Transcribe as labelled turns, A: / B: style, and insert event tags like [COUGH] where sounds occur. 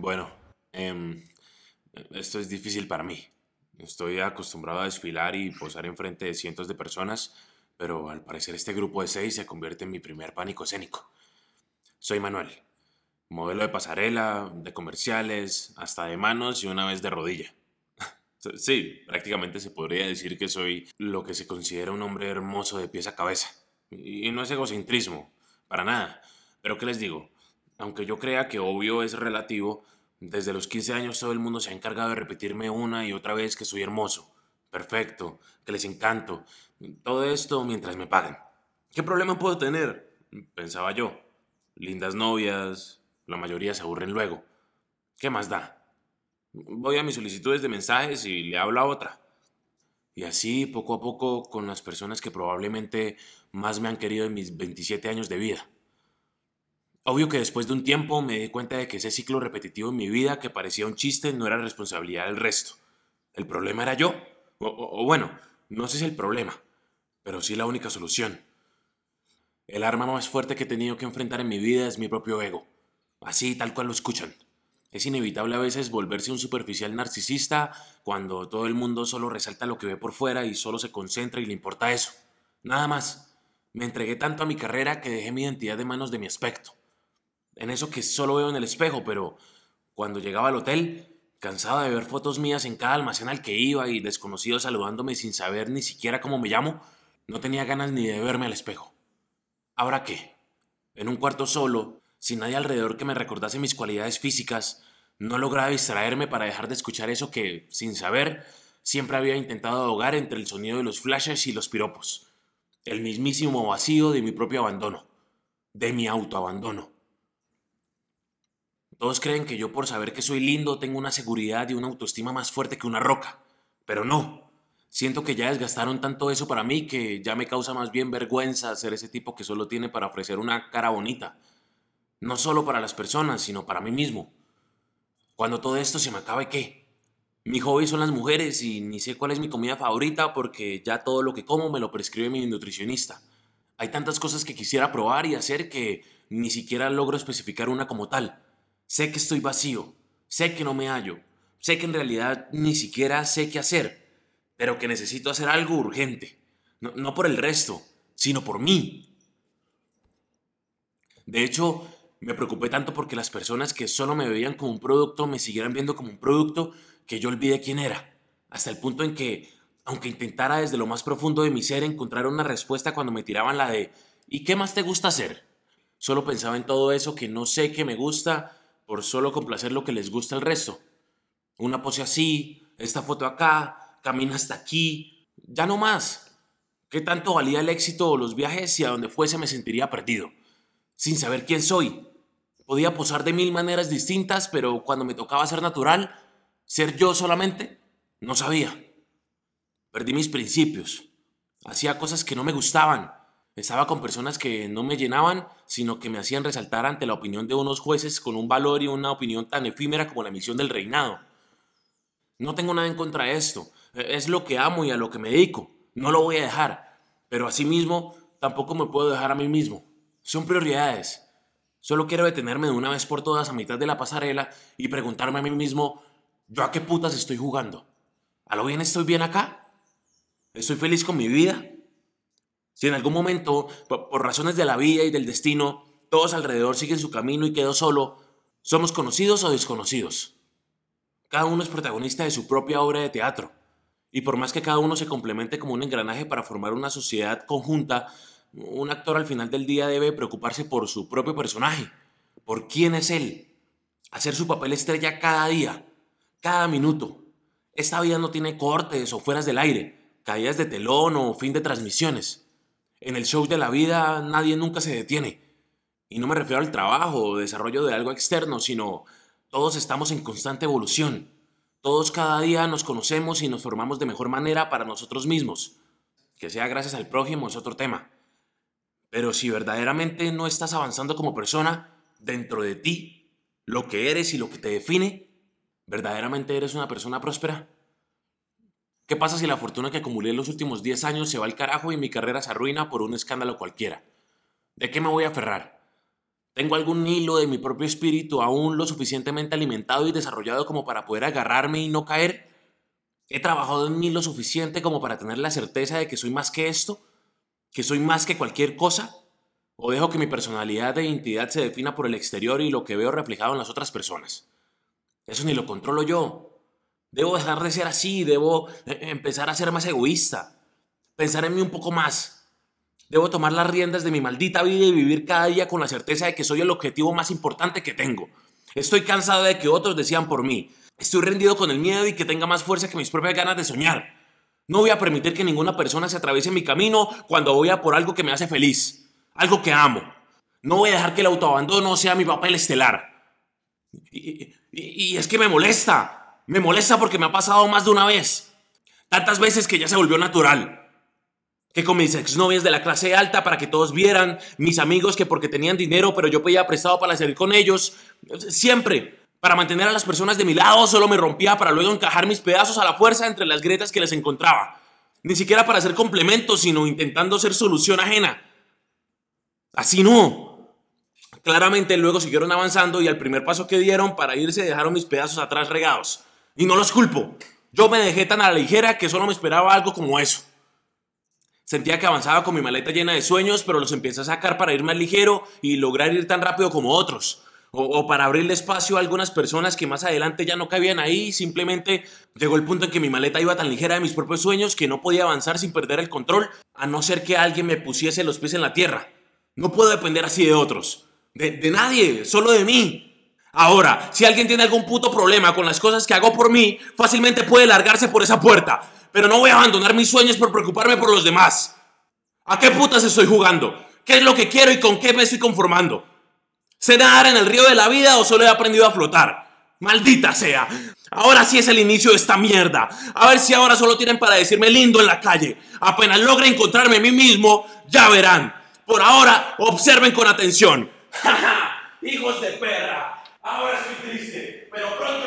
A: Bueno, em, esto es difícil para mí. Estoy acostumbrado a desfilar y posar enfrente de cientos de personas, pero al parecer este grupo de seis se convierte en mi primer pánico escénico. Soy Manuel, modelo de pasarela, de comerciales, hasta de manos y una vez de rodilla. [LAUGHS] Sí, prácticamente se podría decir que soy lo que se considera un hombre hermoso de pies a cabeza. Y no es egocentrismo, para nada. Pero ¿qué les digo? Aunque yo crea que obvio es relativo, desde los 15 años todo el mundo se ha encargado de repetirme una y otra vez que soy hermoso, perfecto, que les encanto. Todo esto mientras me pagan. ¿Qué problema puedo tener? Pensaba yo. Lindas novias, la mayoría se aburren luego. ¿Qué más da? Voy a mis solicitudes de mensajes y le hablo a otra. Y así, poco a poco, con las personas que probablemente más me han querido en mis 27 años de vida. Obvio que después de un tiempo me di cuenta de que ese ciclo repetitivo en mi vida que parecía un chiste no era responsabilidad del resto. El problema era yo. O, bueno, no sé si el problema, pero sí la única solución. El arma más fuerte que he tenido que enfrentar en mi vida es mi propio ego. Así, tal cual lo escuchan. Es inevitable a veces volverse un superficial narcisista cuando todo el mundo solo resalta lo que ve por fuera y solo se concentra y le importa eso. Nada más. Me entregué tanto a mi carrera que dejé mi identidad de manos de mi aspecto en eso que solo veo en el espejo, pero cuando llegaba al hotel, cansado de ver fotos mías en cada almacén al que iba y desconocidos saludándome sin saber ni siquiera cómo me llamo, no tenía ganas ni de verme al espejo. ¿Ahora qué? En un cuarto solo, sin nadie alrededor que me recordase mis cualidades físicas, no lograba distraerme para dejar de escuchar eso que, sin saber, siempre había intentado ahogar entre el sonido de los flashes y los piropos. El mismísimo vacío de mi propio abandono, de mi autoabandono. Todos creen que yo por saber que soy lindo tengo una seguridad y una autoestima más fuerte que una roca. Pero no. Siento que ya desgastaron tanto eso para mí que ya me causa más bien vergüenza ser ese tipo que solo tiene para ofrecer una cara bonita. No solo para las personas, sino para mí mismo. Cuando todo esto se me acabe, ¿qué? Mi hobby son las mujeres y ni sé cuál es mi comida favorita porque ya todo lo que como me lo prescribe mi nutricionista. Hay tantas cosas que quisiera probar y hacer que ni siquiera logro especificar una como tal. Sé que estoy vacío, sé que no me hallo, sé que en realidad ni siquiera sé qué hacer, pero que necesito hacer algo urgente. No, por el resto, sino por mí. De hecho, me preocupé tanto porque las personas que solo me veían como un producto me siguieran viendo como un producto que yo olvidé quién era. Hasta el punto en que, aunque intentara desde lo más profundo de mi ser encontrar una respuesta cuando me tiraban la de ¿y qué más te gusta hacer? Solo pensaba en todo eso que no sé que me gusta por solo complacer lo que les gusta al resto. Una pose así, esta foto acá, camina hasta aquí, ya no más. ¿Qué tanto valía el éxito o los viajes si a donde fuese me sentiría perdido? Sin saber quién soy. Podía posar de mil maneras distintas, pero cuando me tocaba ser natural, ser yo solamente, no sabía. Perdí mis principios. Hacía cosas que no me gustaban estaba con personas que no me llenaban, sino que me hacían resaltar ante la opinión de unos jueces con un valor y una opinión tan efímera como la misión del reinado. No tengo nada en contra de esto. E, es lo que amo y a lo que me dedico. No lo voy a dejar. Pero asimismo, tampoco me puedo dejar a mí mismo. Son prioridades. Solo quiero detenerme de una vez por todas a mitad de la pasarela y preguntarme a mí mismo, ¿yo a qué putas estoy jugando? ¿A lo bien estoy bien acá? ¿Estoy feliz con mi vida? Si en algún momento, por, razones de la vida y del destino, todos alrededor siguen su camino y quedo solo, somos conocidos o desconocidos. Cada uno es protagonista de su propia obra de teatro. Y por más que cada uno se complemente como un engranaje para formar una sociedad conjunta, un actor al final del día debe preocuparse por su propio personaje, por quién es él, hacer su papel estrella cada día, cada minuto. Esta vida no tiene cortes o fueras del aire, caídas de telón o fin de transmisiones. En el show de la vida nadie nunca se detiene. Y no me refiero al trabajo o desarrollo de algo externo, sino todos estamos en constante evolución. Todos cada día nos conocemos y nos formamos de mejor manera para nosotros mismos. Que sea gracias al prójimo es otro tema. Pero si verdaderamente no estás avanzando como persona, dentro de ti, lo que eres y lo que te define, ¿verdaderamente eres una persona próspera? ¿Qué pasa si la fortuna que acumulé en los últimos 10 años se va al carajo y mi carrera se arruina por un escándalo cualquiera? ¿De qué me voy a aferrar? Tengo algún hilo de mi propio espíritu aún lo suficientemente alimentado y desarrollado como para poder agarrarme y no caer. He trabajado en mí lo suficiente como para tener la certeza de que soy más que esto, que soy más que cualquier cosa. ¿O dejo que mi personalidad e identidad se defina por el exterior y lo que veo reflejado en las otras personas? Eso ni lo controlo yo. Debo dejar de ser así, debo eh, empezar a ser más egoísta, pensar en mí un poco más. Debo tomar las riendas de mi maldita vida y vivir cada día con la certeza de que soy el objetivo más importante que tengo. Estoy cansado de que otros decían por mí. Estoy rendido con el miedo y que tenga más fuerza que mis propias ganas de soñar. No voy a permitir que ninguna persona se atraviese mi camino cuando voy a por algo que me hace feliz algo que amo. No voy a dejar que el autoabandono sea mi papel estelar. Y, es que me molesta. Me molesta porque me ha pasado más de una vez. Tantas veces que ya se volvió natural. Que con mis exnovias de la clase alta para que todos vieran, mis amigos que porque tenían dinero pero yo pedía prestado para salir con ellos, siempre, para mantener a las personas de mi lado, solo me rompía para luego encajar mis pedazos a la fuerza entre las grietas que les encontraba. Ni siquiera para hacer complementos, sino intentando ser solución ajena. Así no. Claramente luego siguieron avanzando y al primer paso que dieron para irse dejaron mis pedazos atrás regados. Y no los culpo. Yo me dejé tan a la ligera que solo me esperaba algo como eso. Sentía que avanzaba con mi maleta llena de sueños, pero los empecé a sacar para ir más ligero y lograr ir tan rápido como otros. O, o, para abrirle espacio a algunas personas que más adelante ya no cabían ahí. Simplemente llegó el punto en que mi maleta iba tan ligera de mis propios sueños que no podía avanzar sin perder el control, a no ser que alguien me pusiese los pies en la tierra. No puedo depender así de otros. De, nadie, solo de mí. Ahora, si alguien tiene algún puto problema con las cosas que hago por mí, fácilmente puede largarse por esa puerta. Pero no voy a abandonar mis sueños por preocuparme por los demás. ¿A qué putas estoy jugando? ¿Qué es lo que quiero y con qué me estoy conformando? ¿Sé nadar en el río de la vida o solo he aprendido a flotar? Maldita sea. Ahora sí es el inicio de esta mierda. A ver si ahora solo tienen para decirme lindo en la calle. Apenas logre encontrarme a mí mismo, ya verán. Por ahora, observen con atención. [LAUGHS] ¡Hijos de perra! Ahora estoy triste, pero pronto